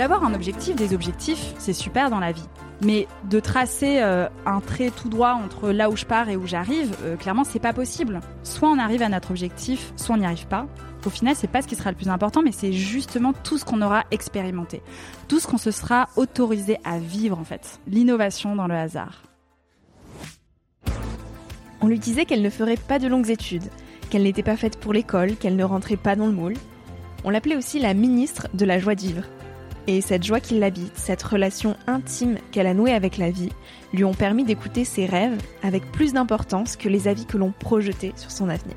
D'avoir un objectif, des objectifs, c'est super dans la vie. Mais de tracer euh, un trait tout droit entre là où je pars et où j'arrive, euh, clairement, c'est pas possible. Soit on arrive à notre objectif, soit on n'y arrive pas. Au final, c'est pas ce qui sera le plus important, mais c'est justement tout ce qu'on aura expérimenté, tout ce qu'on se sera autorisé à vivre en fait. L'innovation dans le hasard. On lui disait qu'elle ne ferait pas de longues études, qu'elle n'était pas faite pour l'école, qu'elle ne rentrait pas dans le moule. On l'appelait aussi la ministre de la joie de vivre. Et cette joie qui l'habite, cette relation intime qu'elle a nouée avec la vie, lui ont permis d'écouter ses rêves avec plus d'importance que les avis que l'on projetait sur son avenir.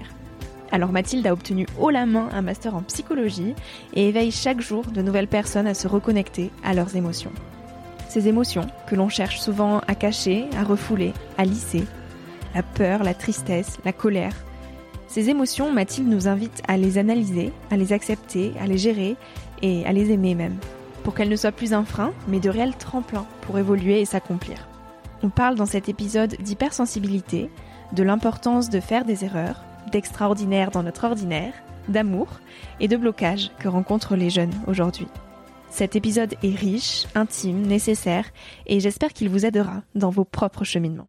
Alors Mathilde a obtenu haut la main un master en psychologie et éveille chaque jour de nouvelles personnes à se reconnecter à leurs émotions. Ces émotions que l'on cherche souvent à cacher, à refouler, à lisser. La peur, la tristesse, la colère. Ces émotions, Mathilde nous invite à les analyser, à les accepter, à les gérer et à les aimer même pour qu'elle ne soit plus un frein, mais de réels tremplins pour évoluer et s'accomplir. On parle dans cet épisode d'hypersensibilité, de l'importance de faire des erreurs, d'extraordinaire dans notre ordinaire, d'amour et de blocage que rencontrent les jeunes aujourd'hui. Cet épisode est riche, intime, nécessaire et j'espère qu'il vous aidera dans vos propres cheminements.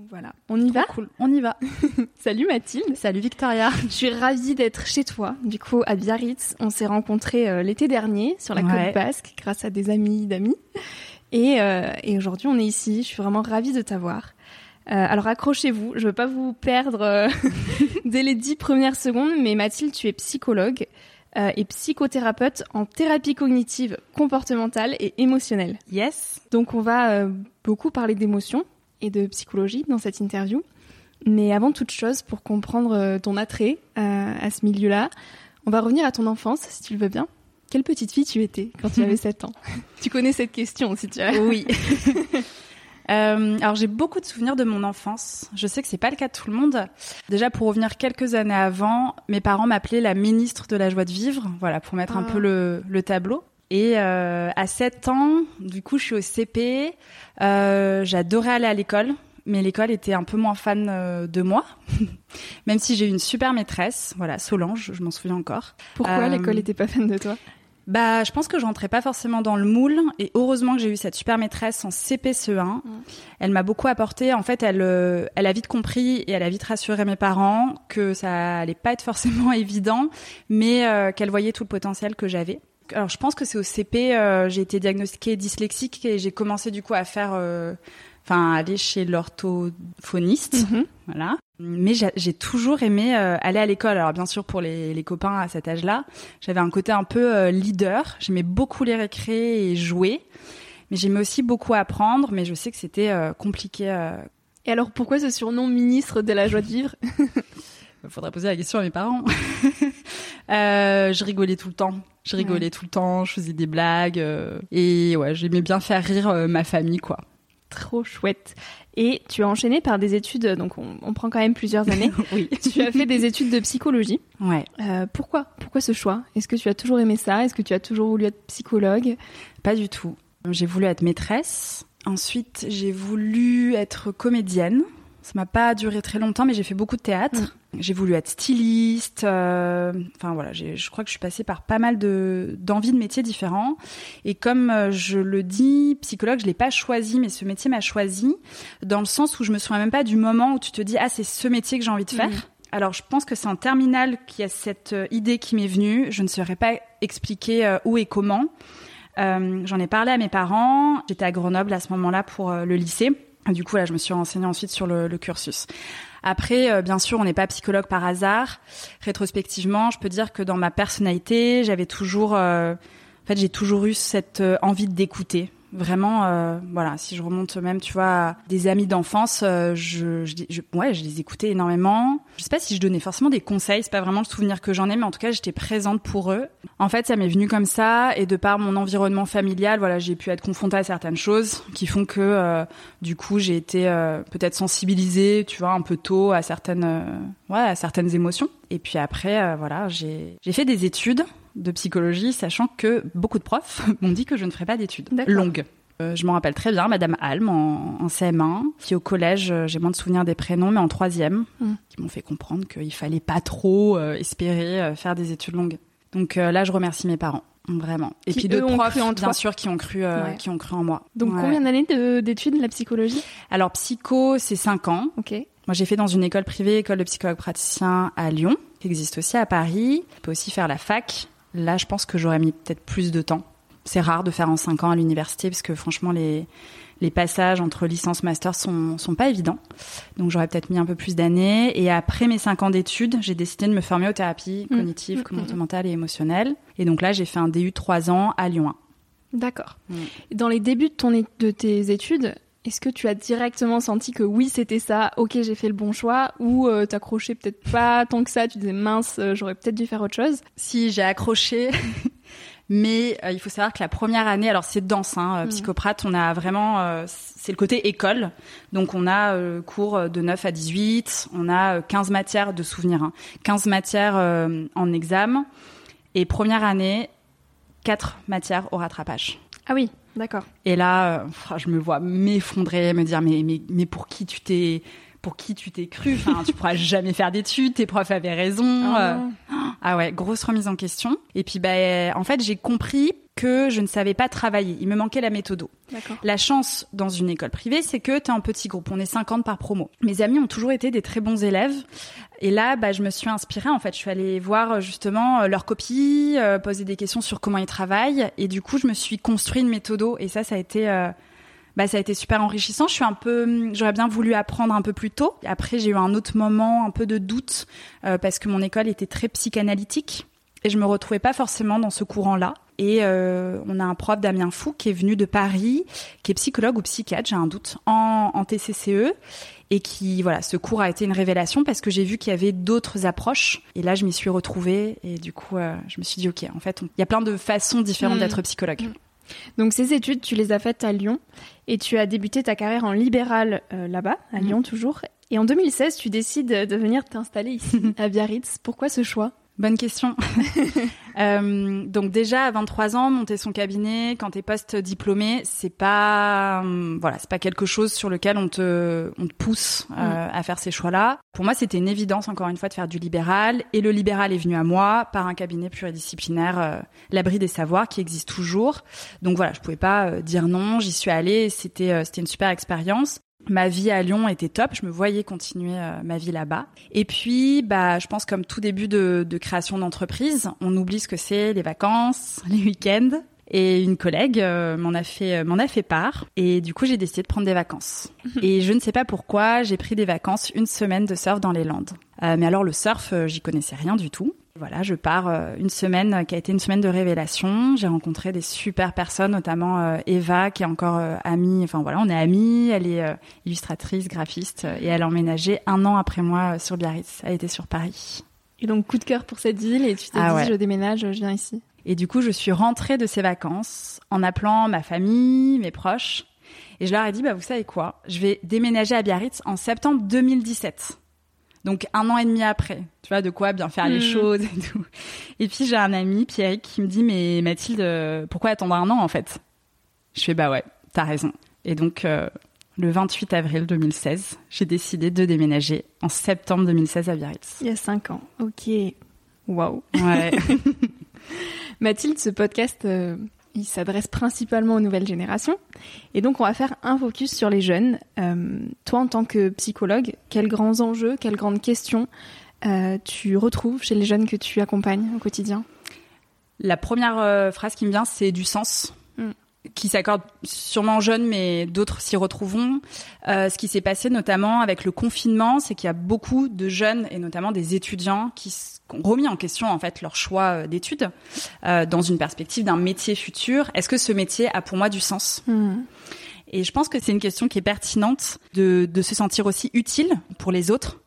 Donc voilà, on y va Cool, on y va. Salut Mathilde. Salut Victoria. Je suis ravie d'être chez toi. Du coup, à Biarritz, on s'est rencontrés euh, l'été dernier sur la côte basque grâce à des amis d'amis. Et, euh, et aujourd'hui, on est ici. Je suis vraiment ravie de t'avoir. Euh, alors accrochez-vous, je veux pas vous perdre dès les dix premières secondes, mais Mathilde, tu es psychologue et psychothérapeute en thérapie cognitive, comportementale et émotionnelle. Yes. Donc on va beaucoup parler d'émotions et de psychologie dans cette interview. Mais avant toute chose, pour comprendre euh, ton attrait euh, à ce milieu-là, on va revenir à ton enfance, si tu le veux bien. Quelle petite fille tu étais quand tu avais 7 ans? Tu connais cette question, si tu as. Oui. Euh, alors j'ai beaucoup de souvenirs de mon enfance. Je sais que c'est pas le cas de tout le monde. Déjà pour revenir quelques années avant, mes parents m'appelaient la ministre de la joie de vivre, voilà pour mettre un Ah. peu le, le tableau. Et euh, à 7 ans, du coup je suis au CP. Euh, J'adorais aller à l'école, mais l'école était un peu moins fan euh, de moi. Même si j'ai eu une super maîtresse, voilà Solange, je m'en souviens encore. Pourquoi Euh, l'école était pas fan de toi? Bah, je pense que je rentrais pas forcément dans le moule et heureusement que j'ai eu cette super maîtresse en CPCE1. Elle m'a beaucoup apporté. En fait, elle, euh, elle a vite compris et elle a vite rassuré mes parents que ça allait pas être forcément évident, mais euh, qu'elle voyait tout le potentiel que j'avais. Alors, je pense que c'est au CP, euh, j'ai été diagnostiquée dyslexique et j'ai commencé du coup à faire, enfin, aller chez l'orthophoniste, Mhm. voilà. Mais j'ai toujours aimé euh, aller à l'école. Alors bien sûr pour les, les copains à cet âge-là, j'avais un côté un peu euh, leader. J'aimais beaucoup les récrés et jouer, mais j'aimais aussi beaucoup apprendre. Mais je sais que c'était euh, compliqué. euh. Et alors pourquoi ce surnom ministre de la joie de vivre? Il faudrait poser la question à mes parents. Euh, je rigolais tout le temps. Je rigolais tout le temps. Je faisais des blagues euh, et ouais, j'aimais bien faire rire euh, ma famille quoi. Trop chouette. Et tu as enchaîné par des études, donc on, on prend quand même plusieurs années. oui. tu as fait des études de psychologie. Ouais. Euh, pourquoi Pourquoi ce choix? Est-ce que tu as toujours aimé ça? Est-ce que tu as toujours voulu être psychologue? Pas du tout. J'ai voulu être maîtresse. Ensuite, j'ai voulu être comédienne. Ça m'a pas duré très longtemps, mais j'ai fait beaucoup de théâtre. J'ai voulu être styliste. euh, Enfin voilà, je crois que je suis passée par pas mal de d'envies de métiers différents. Et comme euh, je le dis, psychologue, je l'ai pas choisi, mais ce métier m'a choisi dans le sens où je me souviens même pas du moment où tu te dis ah c'est ce métier que j'ai envie de faire. Mhm. Alors, je pense que c'est en terminale qu'il y a cette euh, idée qui m'est venue. Je ne saurais pas expliquer euh, où et comment. Euh, J'en ai parlé à mes parents. J'étais à Grenoble à ce moment-là pour le lycée. Du coup, là, je me suis renseignée ensuite sur le, le cursus. Après, euh, bien sûr, on n'est pas psychologue par hasard. Rétrospectivement, je peux dire que dans ma personnalité, j'avais toujours, euh, en fait, j'ai toujours eu cette euh, envie d'écouter. Vraiment, euh, voilà. Si je remonte même, tu vois, des amis d'enfance, euh, je, je, ouais, je les écoutais énormément. Je sais pas si je donnais forcément des conseils. C'est pas vraiment le souvenir que j'en ai, mais en tout cas, j'étais présente pour eux. En fait, ça m'est venu comme ça, et de par mon environnement familial, voilà, j'ai pu être confrontée à certaines choses qui font que, euh, du coup, j'ai été euh, peut-être sensibilisée, tu vois, un peu tôt à certaines, euh, ouais, à certaines émotions. Et puis après, euh, voilà, j'ai fait des études de psychologie, sachant que beaucoup de profs m'ont dit que je ne ferais pas d'études longues. Euh, je m'en rappelle très bien, Madame Alm en, en CM1. Puis au collège, euh, j'ai moins de souvenirs des prénoms, mais en troisième, Mm. qui m'ont fait comprendre qu'il fallait pas trop euh, espérer faire des études longues. Donc là, je remercie mes parents, vraiment. Et Qui, puis ont profs, cru en bien sûr, qui ont cru, euh, Ouais. qui ont cru en moi. Donc Ouais. combien d'années de- d'études la psychologie? Alors psycho, c'est 5 ans. Ok. Moi, j'ai fait dans une école privée, école de psychologue praticien à Lyon, qui existe aussi à Paris. On peut aussi faire la fac. Là, je pense que j'aurais mis peut-être plus de temps. C'est rare de faire en 5 ans à l'université, parce que franchement, les, les passages entre licence master sont, sont pas évidents. Donc, j'aurais peut-être mis un peu plus d'années. Et après mes 5 ans d'études, j'ai décidé de me former aux thérapies Mm. cognitives, Mm, comportementales et émotionnelles. Et donc là, j'ai fait un DU de 3 ans à Lyon 1. D'accord. Dans les débuts de, ton, de tes études, est-ce que tu as directement senti que oui, c'était ça, ok, j'ai fait le bon choix, ou euh, t'accrochais peut-être pas tant que ça, tu disais mince, euh, j'aurais peut-être dû faire autre chose? Si j'ai accroché, mais euh, il faut savoir que la première année, alors c'est dense, hein, euh, Mhm. psychoprate, on a vraiment, euh, c'est le côté école, donc on a euh, cours de 9 à 18, on a euh, 15 matières de souvenirs, hein, 15 matières en examen, et première année, 4 matières au rattrapage. Ah oui, d'accord. Et là, euh, je me vois m'effondrer, me dire mais mais mais pour qui tu t'es pour qui tu t'es cru? Enfin, tu pourras jamais faire d'études. Tes profs avaient raison. euh, ah ouais, grosse remise en question. Et puis, bah, en fait, j'ai compris que je ne savais pas travailler. Il me manquait la méthode. La chance dans une école privée, c'est que tu es en petit groupe. On est 50 par promo. Mes amis ont toujours été des très bons élèves. Et là, bah, je me suis inspirée. En fait, je suis allée voir euh, justement euh, leurs copies, euh, poser des questions sur comment ils travaillent. Et du coup, je me suis construit une méthode. Et ça, ça a été... euh, bah, ça a été super enrichissant. Je suis un peu, hum, j'aurais bien voulu apprendre un peu plus tôt. Après, j'ai eu un autre moment, un peu de doute, euh, parce que mon école était très psychanalytique et je me retrouvais pas forcément dans ce courant-là. Et euh, on a un prof Damien Fou qui est venu de Paris, qui est psychologue ou psychiatre, j'ai un doute, en, en TCCE et qui voilà, ce cours a été une révélation parce que j'ai vu qu'il y avait d'autres approches et là je m'y suis retrouvée et du coup euh, je me suis dit ok, en fait, on- il y a plein de façons différentes Mm. d'être psychologue. Donc ces études, tu les as faites à Lyon et tu as débuté ta carrière en libéral euh, là-bas, à Mhm. Lyon toujours. Et en 2016, tu décides de venir t'installer ici, à Biarritz. Pourquoi ce choix? Bonne question. euh, donc déjà à 23 ans, monter son cabinet quand t'es post-diplômé, c'est pas euh, voilà, c'est pas quelque chose sur lequel on te on te pousse euh, mm. à faire ces choix-là. Pour moi, c'était une évidence encore une fois de faire du libéral et le libéral est venu à moi par un cabinet pluridisciplinaire euh, l'abri des savoirs qui existe toujours. Donc voilà, je pouvais pas dire non, j'y suis allée, c'était c'était une super expérience. Ma vie à Lyon était top, je me voyais continuer euh, ma vie là-bas. Et puis, bah, je pense comme tout début de, de création d'entreprise, on oublie ce que c'est les vacances, les week-ends. Et une collègue euh, m'en a fait euh, m'en a fait part. Et du coup, j'ai décidé de prendre des vacances. et je ne sais pas pourquoi, j'ai pris des vacances une semaine de surf dans les Landes. mais alors le surf, j'y connaissais rien du tout. Voilà, je pars euh, une semaine euh, qui a été une semaine de révélation. J'ai rencontré des super personnes, notamment euh, Eva, qui est encore amie. Enfin voilà, on est amies. Elle est illustratrice, graphiste, et elle a emménagé un an après moi sur Biarritz. Elle était sur Paris. Et donc coup de cœur pour cette ville, et tu t'es ah dit je déménage, je viens ici. Et du coup, je suis rentrée de ces vacances en appelant ma famille, mes proches, et je leur ai dit bah vous savez quoi, je vais déménager à Biarritz en septembre 2017. Donc un an et demi après, tu vois, de quoi bien faire les hmm. choses et tout. Et puis j'ai un ami, Pierre, qui me dit, mais Mathilde, pourquoi attendre un an en fait? Je fais, bah ouais, t'as raison. Et donc euh, le 28 avril 2016, j'ai décidé de déménager en septembre 2016 à Biarritz. Il y a cinq ans, ok. Waouh. Ouais. Mathilde, ce podcast, euh, s'adresse principalement aux nouvelles générations. Et donc, on va faire un focus sur les jeunes. Euh, toi, en tant que psychologue, quels grands enjeux, quelles grandes questions euh, tu retrouves chez les jeunes que tu accompagnes au quotidien? La première euh, phrase qui me vient, c'est du sens. Qui s'accorde sûrement aux jeunes, mais d'autres s'y retrouveront. ce qui s'est passé notamment avec le confinement, c'est qu'il y a beaucoup de jeunes et notamment des étudiants qui remis en question en fait leur choix euh, d'études euh, dans une perspective d'un métier futur. Est-ce que ce métier a pour moi du sens? Hmm. Et je pense que c'est une question qui est pertinente de, de se sentir aussi utile pour les autres.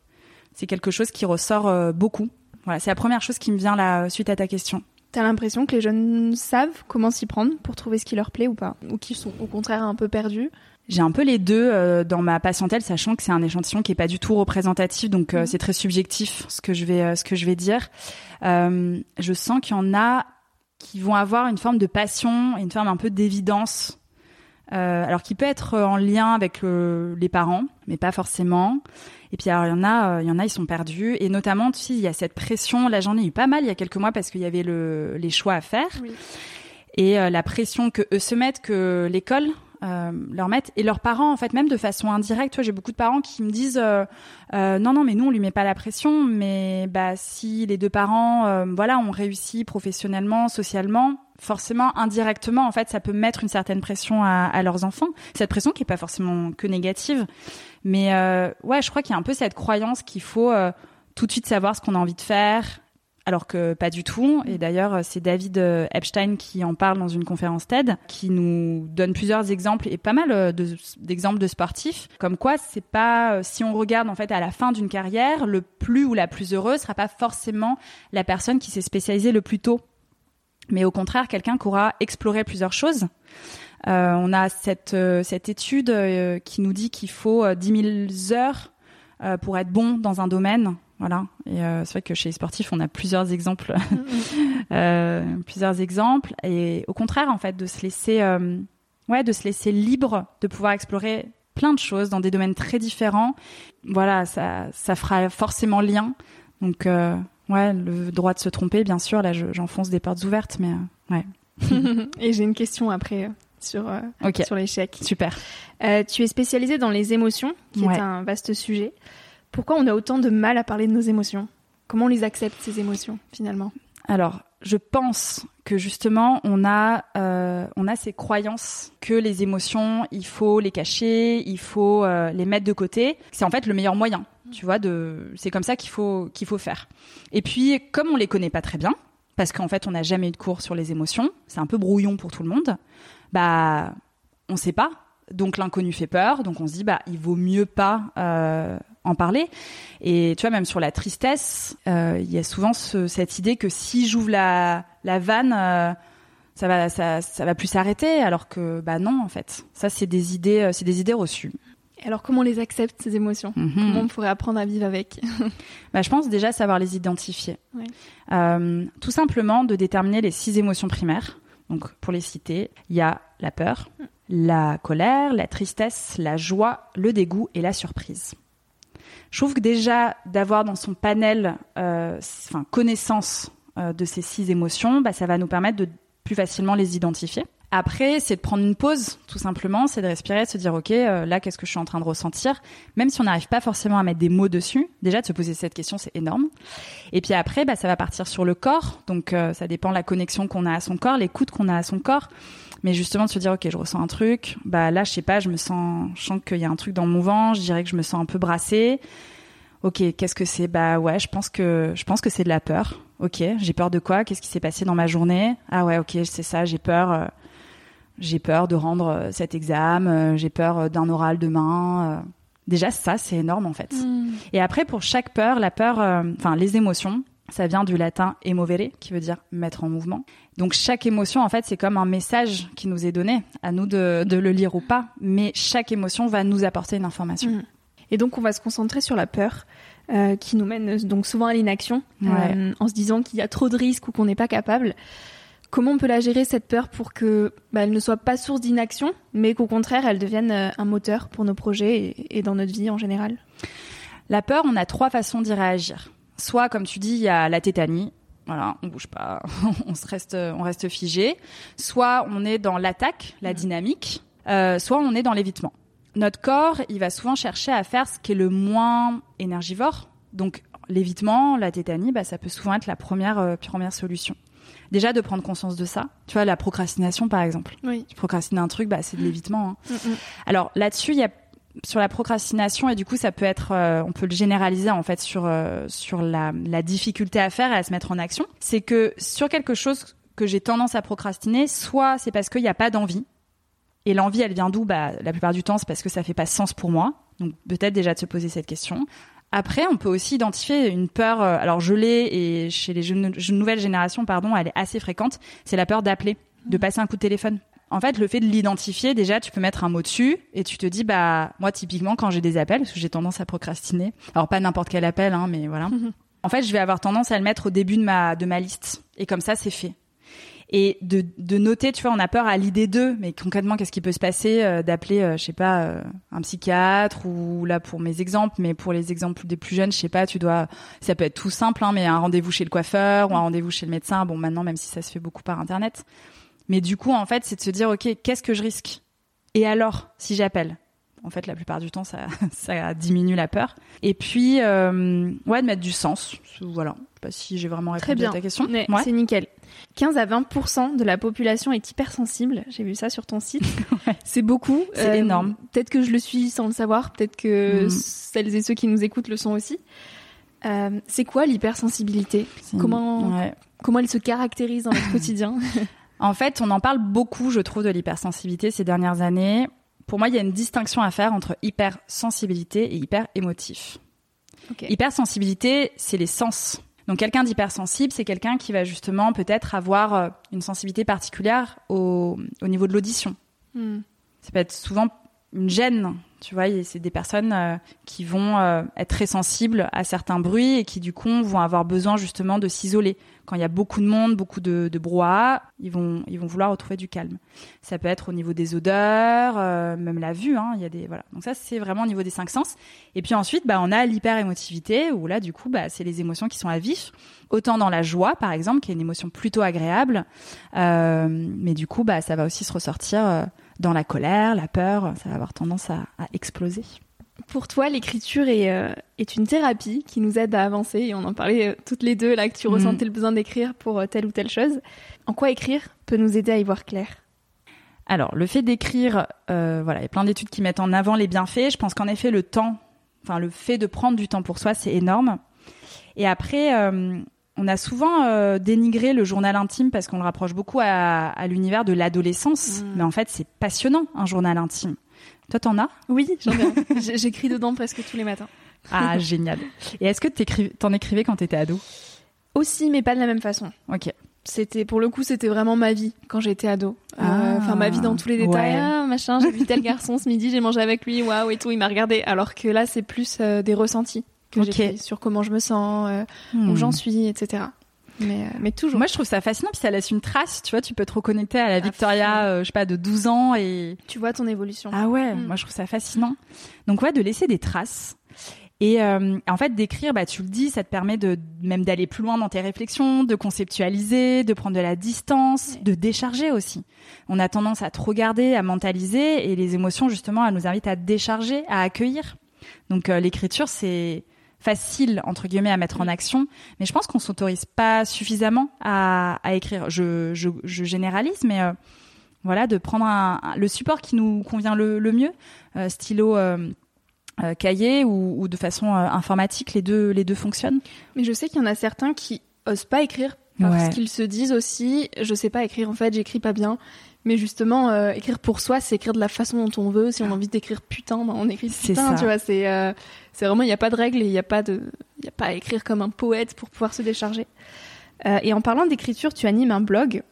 C'est quelque chose qui ressort euh, beaucoup. Voilà, c'est la première chose qui me vient là suite à ta question. T'as l'impression que les jeunes savent comment s'y prendre pour trouver ce qui leur plaît ou pas? Ou qu'ils sont au contraire un peu perdus? J'ai un peu les deux euh, dans ma patientèle, sachant que c'est un échantillon qui est pas du tout représentatif, donc euh, mhm. c'est très subjectif ce que je vais euh, ce que je vais dire. je sens qu'il y en a qui vont avoir une forme de passion une forme un peu d'évidence, alors qui peut être en lien avec les parents, mais pas forcément. Et puis alors il y en a, il y en a ils sont perdus, et notamment tu sais il y a cette pression. Là j'en ai eu pas mal il y a quelques mois parce qu'il y avait le, les choix à faire. Et la pression que eux se mettent, que l'école euh, leur mettre et leurs parents en fait même de façon indirecte. J'ai beaucoup de parents qui me disent euh, euh, non non mais nous on lui met pas la pression, mais bah si les deux parents voilà ont réussi professionnellement, socialement, forcément indirectement en fait ça peut mettre une certaine pression à, leurs enfants. Cette pression qui est pas forcément que négative, mais ouais je crois qu'il y a un peu cette croyance qu'il faut tout de suite savoir ce qu'on a envie de faire, alors que pas du tout. Et d'ailleurs, c'est David euh, Epstein qui en parle dans une conférence TED, qui nous donne plusieurs exemples et pas mal euh, d'exemples de, sportifs. Comme quoi, c'est pas euh, si on regarde en fait à la fin d'une carrière, le plus ou la plus heureuse sera pas forcément la personne qui s'est spécialisée le plus tôt, mais au contraire quelqu'un qui aura exploré plusieurs choses. on a cette cette étude qui nous dit qu'il faut 10 000 heures pour être bon dans un domaine voilà. Et euh, c'est vrai que chez les sportifs, on a plusieurs exemples, euh, plusieurs exemples. Et au contraire, en fait, de se laisser, euh, ouais, de se laisser libre, de pouvoir explorer plein de choses dans des domaines très différents. Voilà, ça, ça fera forcément lien. Donc, ouais, le droit de se tromper, bien sûr. Là, j'enfonce des portes ouvertes, mais ouais. Et j'ai une question après sur, sur l'échec. Super. tu es spécialisée dans les émotions, qui est un vaste sujet. Pourquoi on a autant de mal à parler de nos émotions? Comment on les accepte, ces émotions, finalement? Alors, je pense que justement, on a, euh, on a ces croyances que les émotions, il faut les cacher, il faut euh, les mettre de côté. C'est en fait le meilleur moyen, tu vois. C'est comme ça qu'il faut qu'il faut faire. Et puis, comme on les connaît pas très bien, parce qu'en fait, on n'a jamais eu de cours sur les émotions, c'est un peu brouillon pour tout le monde. Bah, on sait pas. Donc l'inconnu fait peur. Donc on se dit bah, il vaut mieux pas. Euh, en parler. Et tu vois, même sur la tristesse, euh, il y a souvent cette idée que si j'ouvre la, vanne, euh, ça va, ça, va plus s'arrêter, alors que bah non, en fait. Ça, c'est des idées, c'est des idées reçues. Alors comment on les accepte ces émotions? Mhm. Comment on pourrait apprendre à vivre avec? Bah, je pense déjà savoir les identifier. Ouais. Euh, tout simplement de déterminer les six émotions primaires. Donc, pour les citer, il y a la peur, la colère, la tristesse, la joie, le dégoût et la surprise. Je trouve que déjà d'avoir dans son panel, euh, connaissance euh, de ces six émotions, bah, ça va nous permettre de plus facilement les identifier. Après, c'est de prendre une pause, tout simplement, c'est de respirer, de se dire, ok, euh, là, qu'est-ce que je suis en train de ressentir? Même si on n'arrive pas forcément à mettre des mots dessus, déjà de se poser cette question, c'est énorme. Et puis après, bah, ça va partir sur le corps, donc euh, ça dépend de la connexion qu'on a à son corps, l'écoute qu'on a à son corps. Mais justement de se dire, ok, je ressens un truc, bah là, je sais pas, je me sens, je sens qu'il y a un truc dans mon ventre, je dirais que je me sens un peu brassée. Ok, qu'est-ce que c'est? Bah ouais, je pense que je pense que c'est de la peur. Ok, j'ai peur de quoi? Qu'est-ce qui s'est passé dans ma journée? Ah ouais, ok, c'est ça, j'ai peur. J'ai peur de rendre euh, cet examen, euh, j'ai peur euh, d'un oral demain. Déjà, ça, c'est énorme en fait. Et après, pour chaque peur, la peur, enfin les émotions, ça vient du latin emovere, qui veut dire mettre en mouvement. Donc chaque émotion, en fait, c'est comme un message qui nous est donné, à nous de, de le lire ou pas, mais chaque émotion va nous apporter une information. Mm. Et donc on va se concentrer sur la peur euh, qui nous mène donc souvent à l'inaction Ouais. euh, en se disant qu'il y a trop de risques ou qu'on n'est pas capable. Comment on peut la gérer cette peur pour que bah, elle ne soit pas source d'inaction, mais qu'au contraire elle devienne euh, un moteur pour nos projets et, et dans notre vie en général? La peur, on a trois façons d'y réagir. Soit, comme tu dis, il y a la tétanie. Voilà, on bouge pas, on se reste, on reste figé. Soit on est dans l'attaque, la dynamique. Euh, soit on est dans l'évitement. Notre corps, il va souvent chercher à faire ce qui est le moins énergivore. Donc l'évitement, la tétanie, bah, ça peut souvent être la première, euh, première solution. Déjà de prendre conscience de ça. Tu vois, la procrastination, par exemple. Oui. Tu procrastines un truc, bah, c'est de l'évitement. hein. Alors là-dessus, il y a sur la procrastination et du coup ça peut être, euh, on peut le généraliser en fait sur euh, sur la, la difficulté à faire et à se mettre en action. C'est que sur quelque chose que j'ai tendance à procrastiner, soit c'est parce qu'il n'y a pas d'envie et l'envie elle vient d'où? Bah la plupart du temps c'est parce que ça fait pas sens pour moi. Donc peut-être déjà de se poser cette question. Après, on peut aussi identifier une peur. euh, Alors, je l'ai et chez les jeunes, jeunes- nouvelles générations, pardon, elle est assez fréquente. C'est la peur d'appeler, de passer un coup de téléphone. En fait, le fait de l'identifier, déjà, tu peux mettre un mot dessus et tu te dis, bah, moi, typiquement, quand j'ai des appels, parce que j'ai tendance à procrastiner. Alors, pas n'importe quel appel, hein, mais voilà. En fait, je vais avoir tendance à le mettre au début de ma, de ma liste. Et comme ça, c'est fait. Et de, de noter, tu vois, on a peur à l'idée d'eux, mais concrètement, qu'est-ce qui peut se passer euh, d'appeler, euh, je sais pas, euh, un psychiatre ou là pour mes exemples, mais pour les exemples des plus jeunes, je sais pas, tu dois, ça peut être tout simple, hein, mais un rendez-vous chez le coiffeur ou un rendez-vous chez le médecin. Bon, maintenant, même si ça se fait beaucoup par internet, mais du coup, en fait, c'est de se dire, ok, qu'est-ce que je risque? Et alors, si j'appelle? En fait, la plupart du temps, ça, ça diminue la peur. Et puis, euh, ouais, de mettre du sens. Voilà. Je sais pas si j'ai vraiment répondu Très bien. à ta question. Ouais. C'est nickel. 15 à 20% de la population est hypersensible. J'ai vu ça sur ton site. Ouais. C'est beaucoup. Euh, C'est énorme. Peut-être que je le suis sans le savoir. Peut-être que Mm. celles et ceux qui nous écoutent le sont aussi. Euh, c'est quoi l'hypersensibilité? Comment- ouais. Comment elle se caractérise dans notre quotidien? En fait, on en parle beaucoup, je trouve, de l'hypersensibilité ces dernières années. Pour moi, il y a une distinction à faire entre hypersensibilité et hyper émotif. Ok. Hypersensibilité, c'est les sens. Donc quelqu'un d'hypersensible, c'est quelqu'un qui va justement peut-être avoir euh, une sensibilité particulière au, au niveau de l'audition. Hmm. Ça peut être souvent une gêne, tu vois. C'est des personnes euh, qui vont euh, être très sensibles à certains bruits et qui du coup vont avoir besoin justement de s'isoler. Quand il y a beaucoup de monde, beaucoup de, de brouhaha, ils vont ils vont vouloir retrouver du calme. Ça peut être au niveau des odeurs, euh, même la vue. Hein, il y a des voilà. Donc ça c'est vraiment au niveau des cinq sens. Et puis ensuite, bah on a l'hyperémotivité où là du coup bah c'est les émotions qui sont à vif. Autant dans la joie par exemple, qui est une émotion plutôt agréable, euh, mais du coup bah ça va aussi se ressortir. Dans la colère, la peur, ça va avoir tendance à, à exploser. Pour toi, l'écriture est, euh, est une thérapie qui nous aide à avancer. Et on en parlait euh, toutes les deux là que tu Mhm. ressentais le besoin d'écrire pour euh, telle ou telle chose. En quoi écrire peut nous aider à y voir clair? Alors, le fait d'écrire, euh, voilà, il y a plein d'études qui mettent en avant les bienfaits. Je pense qu'en effet, le temps, enfin le fait de prendre du temps pour soi, c'est énorme. Et après, euh, on a souvent euh, dénigré le journal intime parce qu'on le rapproche beaucoup à, à l'univers de l'adolescence. Mm. Mais en fait, c'est passionnant un journal intime. Toi, t'en as? Oui, j'en ai J'écris dedans presque tous les matins. Ah, génial. Et est-ce que t'en écrivais quand t'étais ado? Aussi, mais pas de la même façon. Ok. c'était pour le coup c'était vraiment ma vie quand j'étais ado Euh, Ah, enfin ma vie dans tous les détails ouais. Ah, machin j'ai vu tel garçon ce midi j'ai mangé avec lui waouh et tout il m'a regardé alors que là c'est plus euh, des ressentis que sur comment je me sens euh, Hmm. où j'en suis etc mais euh, mais toujours Moi, je trouve ça fascinant, puis ça laisse une trace. Tu vois, tu peux te reconnecter à la Victoria, euh, je sais pas, de 12 ans et tu vois ton évolution ah ouais, Mm. moi je trouve ça fascinant. Donc ouais, de laisser des traces. Et euh, en fait, d'écrire, bah tu le dis, ça te permet de même d'aller plus loin dans tes réflexions, de conceptualiser, de prendre de la distance, de décharger aussi. On a tendance à trop garder, à mentaliser, et les émotions justement, elles nous invitent à décharger, à accueillir. Donc euh, l'écriture, c'est facile entre guillemets à mettre en action, mais je pense qu'on s'autorise pas suffisamment à, à écrire. Je, je, je généralise, mais euh, voilà, de prendre un, un- le support qui nous convient le, le mieux, euh, stylo, euh, euh, cahier ou, ou de façon informatique, les deux, les deux fonctionnent. mais je sais qu'il y en a certains qui osent pas écrire parce Ouais. qu'ils se disent aussi je sais pas écrire en fait j'écris pas bien mais justement euh, écrire pour soi c'est écrire de la façon dont on veut. Si on a envie d'écrire putain ben on écrit C'est putain ça. tu vois c'est euh, c'est vraiment il y a pas de règles et il y a pas de il y a pas à écrire comme un poète pour pouvoir se décharger. Euh, et en parlant d'écriture tu animes un blog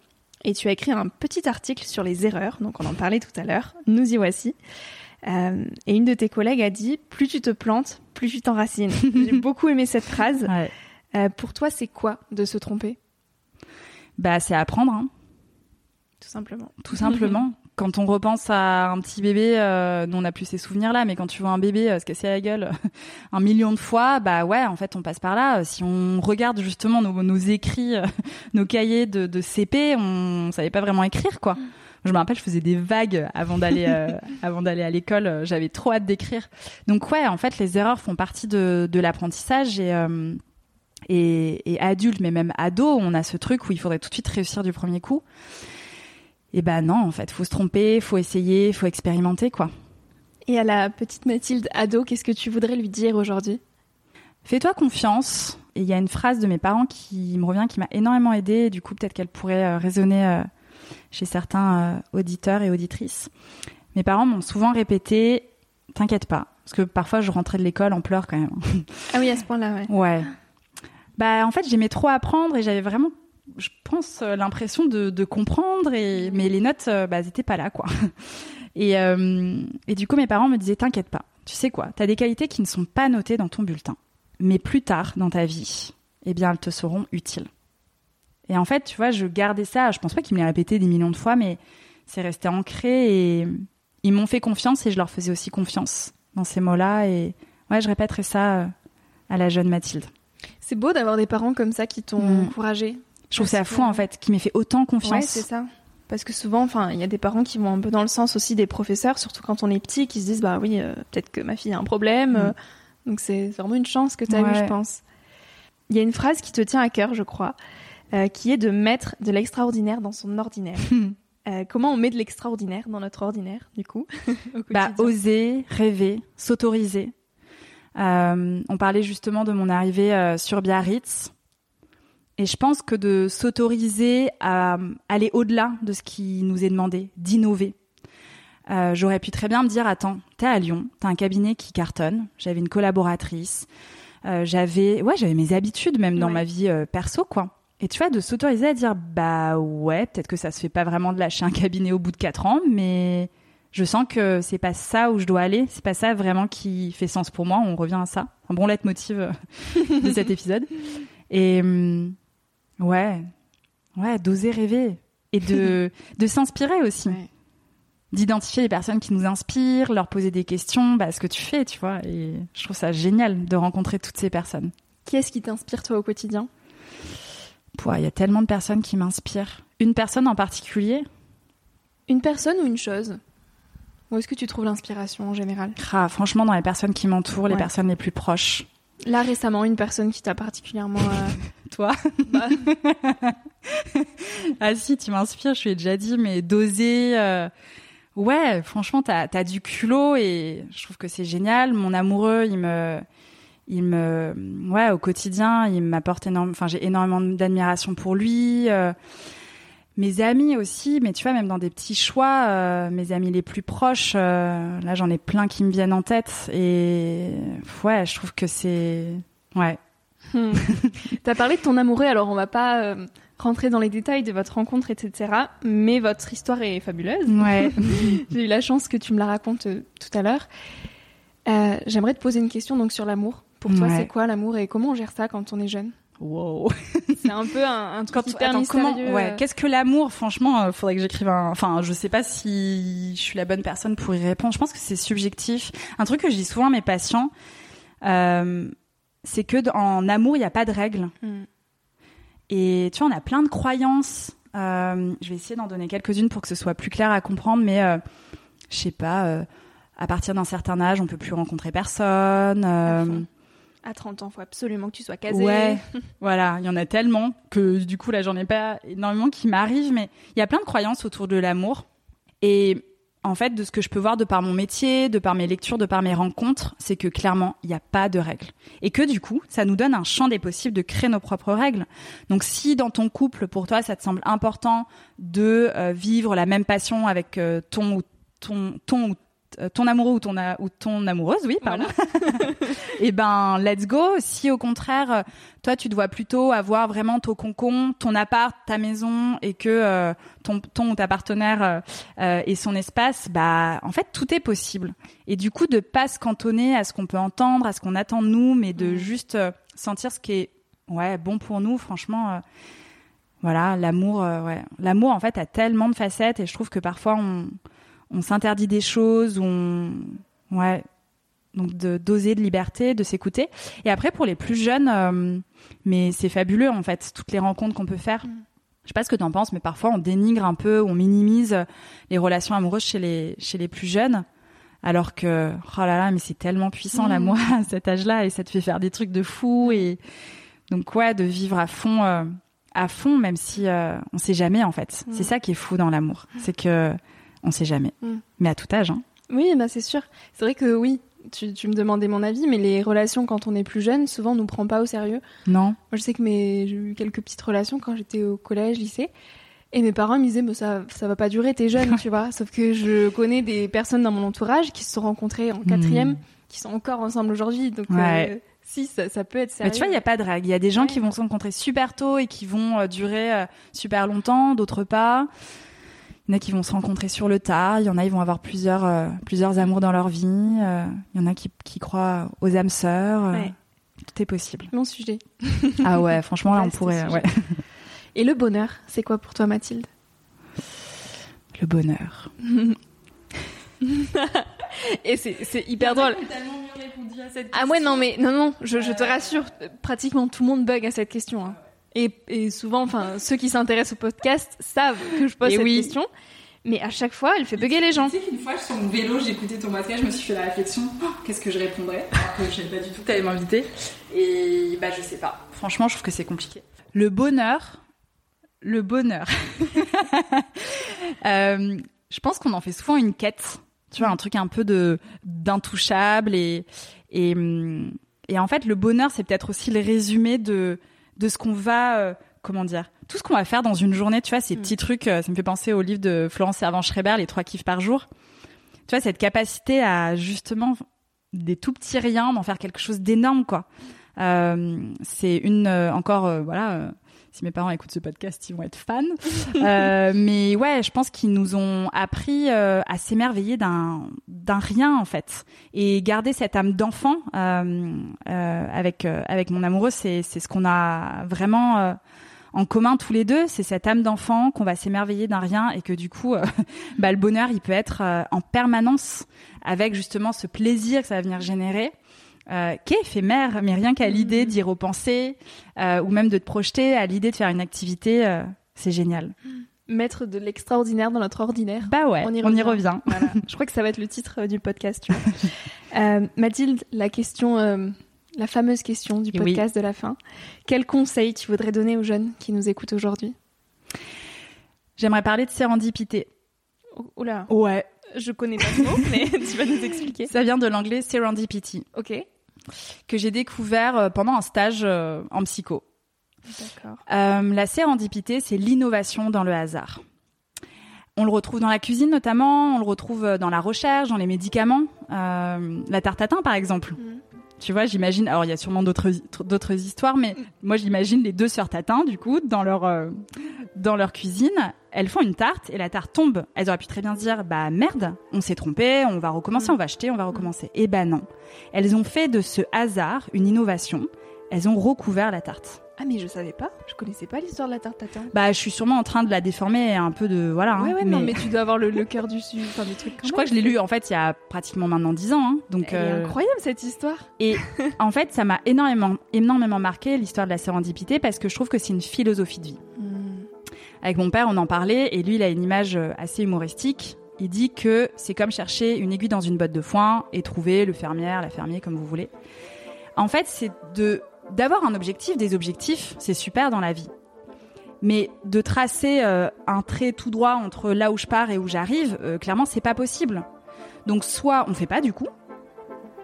et tu as écrit un petit article sur les erreurs. Donc on en parlait tout à l'heure. Nous y voici. Et une de tes collègues a dit plus tu te plantes plus tu t'enracines. J'ai beaucoup aimé cette phrase. Ouais. pour toi, c'est quoi de se tromper, Bah, c'est apprendre, hein, tout simplement tout simplement. Quand on repense à un petit bébé, euh, nous on n'a plus ces souvenirs là, mais quand tu vois un bébé euh, se casser la gueule un million de fois, bah ouais, en fait on passe par là. Si on regarde justement nos, nos écrits, euh, nos cahiers de, de CP, on savait pas vraiment écrire quoi. Je me rappelle, je faisais des vagues avant d'aller euh, avant d'aller à l'école. euh, J'avais trop hâte d'écrire. Donc ouais, en fait, les erreurs font partie de, de l'apprentissage et, euh, et et adulte, mais même ado, on a ce truc où il faudrait tout de suite réussir du premier coup. Et ben non, en fait, faut se tromper, faut essayer, faut expérimenter quoi. Et à la petite Mathilde ado, qu'est-ce que tu voudrais lui dire aujourd'hui? Fais-toi confiance. Et il y a une phrase de mes parents qui me revient, qui m'a énormément aidée. Et du coup, peut-être qu'elle pourrait euh, résonner euh, chez certains euh, auditeurs et auditrices. Mes parents m'ont souvent répété T'inquiète pas. Parce que parfois, je rentrais de l'école en pleurs quand même. Ah oui, à ce point-là, ouais. Ouais. Bah, en fait, j'aimais trop apprendre et j'avais vraiment, je pense, euh, l'impression de, de comprendre. Et, mais les notes, euh, bah, elles étaient pas là, quoi. Et, euh, et du coup, mes parents me disaient T'inquiète pas. Tu sais quoi T'as des qualités qui ne sont pas notées dans ton bulletin. Mais plus tard dans ta vie, eh bien, elles te seront utiles. Et en fait, tu vois, je gardais ça. Je pense pas qu'ils me l'aient répété des millions de fois, mais c'est resté ancré et ils m'ont fait confiance et je leur faisais aussi confiance dans ces mots-là. Et ouais, je répéterai ça à la jeune Mathilde. C'est beau d'avoir des parents comme ça qui t'ont Mm. encouragé. Je trouve ça fou que- en fait, qui m'ait fait autant Ouais, confiance. c'est ça. Parce que souvent, enfin, il y a des parents qui vont un peu dans le sens aussi des professeurs, surtout quand on est petit, qui se disent bah oui, euh, peut-être que ma fille a un problème. Mm. euh, donc c'est vraiment une chance que tu as Ouais. eu, je pense. Il y a une phrase qui te tient à cœur, je crois, euh, qui est de mettre de l'extraordinaire dans son ordinaire. Comment on met de l'extraordinaire dans notre ordinaire, du coup? Bah, oser, rêver, s'autoriser. On parlait justement de mon arrivée sur Biarritz. Et je pense que de s'autoriser à aller au-delà de ce qui nous est demandé, d'innover. Euh, J'aurais pu très bien me dire, attends, t'es à Lyon, t'as un cabinet qui cartonne, j'avais une collaboratrice, euh, j'avais ouais, j'avais mes habitudes même dans Ouais. ma vie euh, perso, quoi. Et tu vois, de s'autoriser à dire, bah ouais, peut-être que ça se fait pas vraiment de lâcher un cabinet au bout de quatre ans, mais je sens que c'est pas ça où je dois aller, c'est pas ça vraiment qui fait sens pour moi. On revient à ça, un bon leitmotiv de cet épisode. Et hum, ouais, ouais, d'oser rêver et de de s'inspirer aussi, Ouais. d'identifier les personnes qui nous inspirent, leur poser des questions, bah ce que tu fais, tu vois. Et je trouve ça génial de rencontrer toutes ces personnes. Qui est-ce qui t'inspire toi au quotidien? Il y a tellement de personnes qui m'inspirent. Une personne en particulier? Une personne ou une chose? Où est-ce que tu trouves l'inspiration en général? Ah, franchement, dans les personnes qui m'entourent, les personnes les plus proches. Là récemment, une personne qui t'a particulièrement. euh, Toi bah, Ah si, tu m'inspires, je lui ai déjà dit, mais d'oser... euh, Ouais, franchement, t'as as du culot et je trouve que c'est génial. Mon amoureux, il me... Il me... Ouais, au quotidien, il m'apporte énormément... Enfin, j'ai énormément d'admiration pour lui. euh, Mes amis aussi, mais tu vois, même dans des petits choix, euh, mes amis les plus proches, euh, là j'en ai plein qui me viennent en tête et ouais, je trouve que c'est... Ouais, hmm. T'as parlé de ton amoureux, alors on va pas euh, rentrer dans les détails de votre rencontre, etc. Mais votre histoire est fabuleuse. Ouais. J'ai eu la chance que tu me la racontes tout à l'heure. J'aimerais te poser une question donc sur l'amour. Pour toi, Ouais. c'est quoi l'amour et comment on gère ça quand on est jeune? Wow. C'est un peu un, un truc Quand, hyper attends, comment, mystérieux. ouais, euh. qu'est-ce que l'amour Franchement, euh, faudrait que j'écrive un. Enfin, je sais pas si je suis la bonne personne pour y répondre. Je pense que c'est subjectif. Un truc que je dis souvent à mes patients, euh, c'est que en amour, il n'y a pas de règles. Mm. Et tu vois, on a plein de croyances. Euh, je vais essayer d'en donner quelques-unes pour que ce soit plus clair à comprendre, mais euh, je sais pas. à partir d'un certain âge, on peut plus rencontrer personne. À euh, fond. À 30 ans, faut absolument que tu sois casé. Ouais, voilà, il y en a tellement que du coup là j'en ai pas énormément qui m'arrivent, mais il y a plein de croyances autour de l'amour. Et en fait, de ce que je peux voir de par mon métier, de par mes lectures, de par mes rencontres, c'est que clairement il n'y a pas de règles. Et que du coup, ça nous donne un champ des possibles de créer nos propres règles. Donc si dans ton couple, pour toi, ça te semble important de euh, vivre la même passion avec euh, ton ou ton ton ou ton amoureux ou ton a- ou ton amoureuse, oui, pardon. Eh ben, let's go. Si au contraire, euh, toi, tu te vois plutôt avoir vraiment ton concon, ton appart, ta maison, et que euh, ton, ton ou ta partenaire euh, euh, et son espace, bah, en fait, tout est possible. Et du coup, de pas se cantonner à ce qu'on peut entendre, à ce qu'on attend de nous, mais de juste euh, sentir ce qui est, ouais, bon pour nous. Franchement, euh, voilà, l'amour, euh, ouais, l'amour, en fait, a tellement de facettes, et je trouve que parfois on, on s'interdit des choses, on, ouais, donc de d'oser de liberté, de s'écouter. Et après pour les plus jeunes, euh, mais c'est fabuleux en fait toutes les rencontres qu'on peut faire. Mm. Je sais pas ce que t'en penses, mais parfois on dénigre un peu, on minimise les relations amoureuses chez les chez les plus jeunes, alors que oh là là, mais c'est tellement puissant Mm. l'amour à cet âge-là et ça te fait faire des trucs de fou et donc ouais de vivre à fond. euh, à fond, même si euh, on sait jamais en fait. Mm. C'est ça qui est fou dans l'amour, c'est que on sait jamais. Mm. Mais à tout âge, hein. Oui, bah c'est sûr. C'est vrai que oui, tu, tu me demandais mon avis, mais les relations quand on est plus jeune, souvent on nous prend pas au sérieux. Non. Moi, je sais que mes... j'ai eu quelques petites relations quand j'étais au collège, lycée. Et mes parents me disaient, bah, ça, ça va pas durer, t'es jeune, tu vois. Sauf que je connais des personnes dans mon entourage qui se sont rencontrées en quatrième, Mm. qui sont encore ensemble aujourd'hui. Donc, Ouais. euh, si, ça, ça peut être sérieux. Mais tu vois, il n'y a pas de règle. Il y a des gens Ouais. qui vont se rencontrer super tôt et qui vont euh, durer euh, super longtemps, d'autres pas. Il y en a qui vont se rencontrer sur le tard. Il y en a, ils vont avoir plusieurs, euh, plusieurs amours dans leur vie. Euh, Il y en a qui, qui croient aux âmes sœurs. Euh, Ouais. Tout est possible. Mon sujet. ah ouais, franchement, là, on pourrait. Ouais. Et le bonheur, c'est quoi pour toi, Mathilde? Le bonheur. Et c'est c'est hyper drôle. Ah ouais, non, mais non, non, je, je te rassure, pratiquement tout le monde bug à cette question. hein. Et, et souvent, enfin, ceux qui s'intéressent au podcast savent que je pose Et cette oui. question. Mais à chaque fois, elle fait bugger les gens. Tu sais qu'une fois, sur mon vélo, j'écoutais ton podcast, je me suis fait la réflexion Oh, qu'est-ce que je répondrais Alors que je savais pas du tout que t'allais m'inviter. Et bah, je sais pas. Franchement, je trouve que c'est compliqué. Le bonheur. Le bonheur. Euh, je pense qu'on en fait souvent une quête. Tu vois, un truc un peu de d'intouchable et et hum, et en fait, le bonheur, c'est peut-être aussi le résumé de de ce qu'on va euh, comment dire tout ce qu'on va faire dans une journée. Tu vois, ces Mm. petits trucs. euh, ça me fait penser au livre de Florence Servan-Schreiber, les trois kiffs par jour. Tu vois, cette capacité à justement des tout petits riens d'en faire quelque chose d'énorme, quoi. Euh, c'est une euh, encore euh, voilà. si mes parents écoutent ce podcast, ils vont être fans. Mais ouais, je pense qu'ils nous ont appris à s'émerveiller d'un d'un rien en fait et garder cette âme d'enfant euh, euh, avec euh, avec mon amoureux, c'est c'est ce qu'on a vraiment en commun tous les deux. C'est cette âme d'enfant qu'on va s'émerveiller d'un rien et que du coup, euh, bah, le bonheur, il peut être euh, en permanence avec justement ce plaisir que ça va venir générer euh, qui est éphémère, mais rien qu'à l'idée d'y repenser, ou même de te projeter à l'idée de faire une activité, c'est génial. Mettre de l'extraordinaire dans notre ordinaire. Bah ouais, On y on y revient. Voilà. Je crois que ça va être le titre euh, du podcast. Tu vois. Euh, Mathilde, la question, euh, la fameuse question du Oui. podcast de la fin. Quel conseil tu voudrais donner aux jeunes qui nous écoutent aujourd'hui? J'aimerais parler de sérendipité. Oula, Ouais. je connais pas ce mot, mais tu vas nous expliquer. Ça vient de l'anglais serendipity, Ok. que j'ai découvert pendant un stage en psycho. Euh, la sérendipité, c'est l'innovation dans le hasard. On le retrouve dans la cuisine notamment, on le retrouve dans la recherche, dans les médicaments. Euh, la tarte tatin, par exemple. Mhm. Tu vois, j'imagine. Alors, il y a sûrement d'autres histoires, mais moi, j'imagine les deux sœurs Tatin, du coup, dans leur euh, dans leur cuisine, elles font une tarte et la tarte tombe. Elles auraient pu très bien se dire, bah merde, on s'est trompé, on va recommencer, on va acheter, on va recommencer. Et bah non, elles ont fait de ce hasard une innovation. Elles ont recouvert la tarte. Ah mais je savais pas, je connaissais pas l'histoire de la tarte tatin. Bah je suis sûrement en train de la déformer un peu de voilà. Hein, ouais ouais mais... non mais tu dois avoir le, cœur du sud, enfin du truc. je crois que je l'ai lu en fait il y a pratiquement maintenant 10 ans. Hein, donc euh... incroyable cette histoire. Et en fait ça m'a énormément énormément marqué l'histoire de la sérendipité parce que je trouve que c'est une philosophie de vie. Hmm. Avec mon père on en parlait et lui il a une image euh, assez humoristique. Il dit que c'est comme chercher une aiguille dans une botte de foin et trouver le fermière, la fermier comme vous voulez. En fait c'est de d'avoir un objectif, des objectifs, c'est super dans la vie. Mais de tracer euh, un trait tout droit entre là où je pars et où j'arrive, euh, clairement, c'est pas possible. Donc soit on fait pas du coup,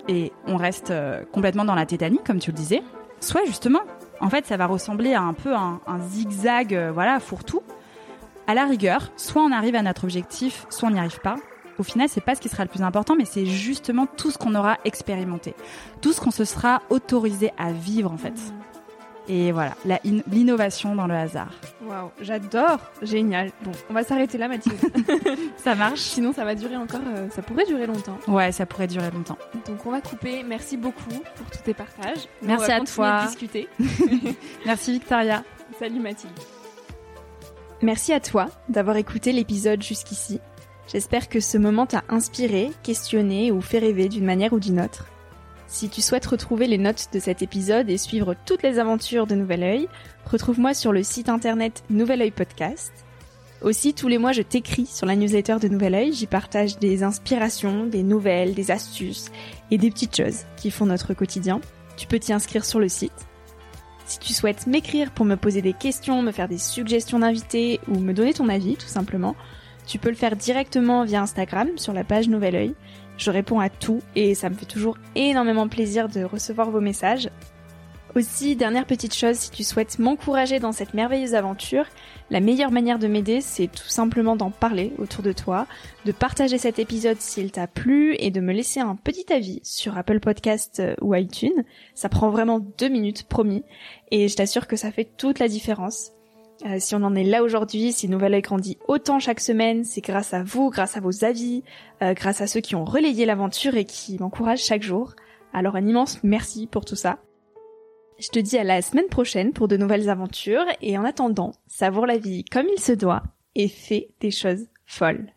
et on reste euh, complètement dans la tétanie, comme tu le disais, soit justement, en fait, ça va ressembler à un peu un, un zigzag, voilà, fourre-tout. À la rigueur, soit on arrive à notre objectif, soit on n'y arrive pas au final, c'est pas ce qui sera le plus important, mais c'est justement tout ce qu'on aura expérimenté, tout ce qu'on se sera autorisé à vivre en fait. Et voilà, l'innovation dans le hasard. Waouh, j'adore, génial. Bon, on va s'arrêter là, Mathilde. ça marche. Sinon, ça va durer encore, euh, ça pourrait durer longtemps. Ouais, ça pourrait durer longtemps. Donc, on va couper. Merci beaucoup pour tous tes partages. Merci à toi. discuter. Merci Victoria. Salut Mathilde. Merci à toi d'avoir écouté l'épisode jusqu'ici. J'espère que ce moment t'a inspiré, questionné ou fait rêver d'une manière ou d'une autre. Si tu souhaites retrouver les notes de cet épisode et suivre toutes les aventures de Nouvel Oeil, retrouve-moi sur le site internet Nouvel Oeil Podcast. Aussi, tous les mois, je t'écris sur la newsletter de Nouvel Oeil. J'y partage des inspirations, des nouvelles, des astuces et des petites choses qui font notre quotidien. Tu peux t'y inscrire sur le site. Si tu souhaites m'écrire pour me poser des questions, me faire des suggestions d'invités ou me donner ton avis, tout simplement, tu peux le faire directement via Instagram sur la page Nouvel Oeil. Je réponds à tout et ça me fait toujours énormément plaisir de recevoir vos messages. Aussi, dernière petite chose, si tu souhaites m'encourager dans cette merveilleuse aventure, la meilleure manière de m'aider, c'est tout simplement d'en parler autour de toi, de partager cet épisode s'il t'a plu et de me laisser un petit avis sur Apple Podcast euh, ou iTunes. Ça prend vraiment deux minutes, promis, et je t'assure que ça fait toute la différence. Euh, si on en est là aujourd'hui, si Nouvelle grandit autant chaque semaine, c'est grâce à vous, grâce à vos avis, euh, grâce à ceux qui ont relayé l'aventure et qui m'encouragent chaque jour. Alors un immense merci pour tout ça. Je te dis à la semaine prochaine pour de nouvelles aventures et en attendant, savoure la vie comme il se doit et fais des choses folles.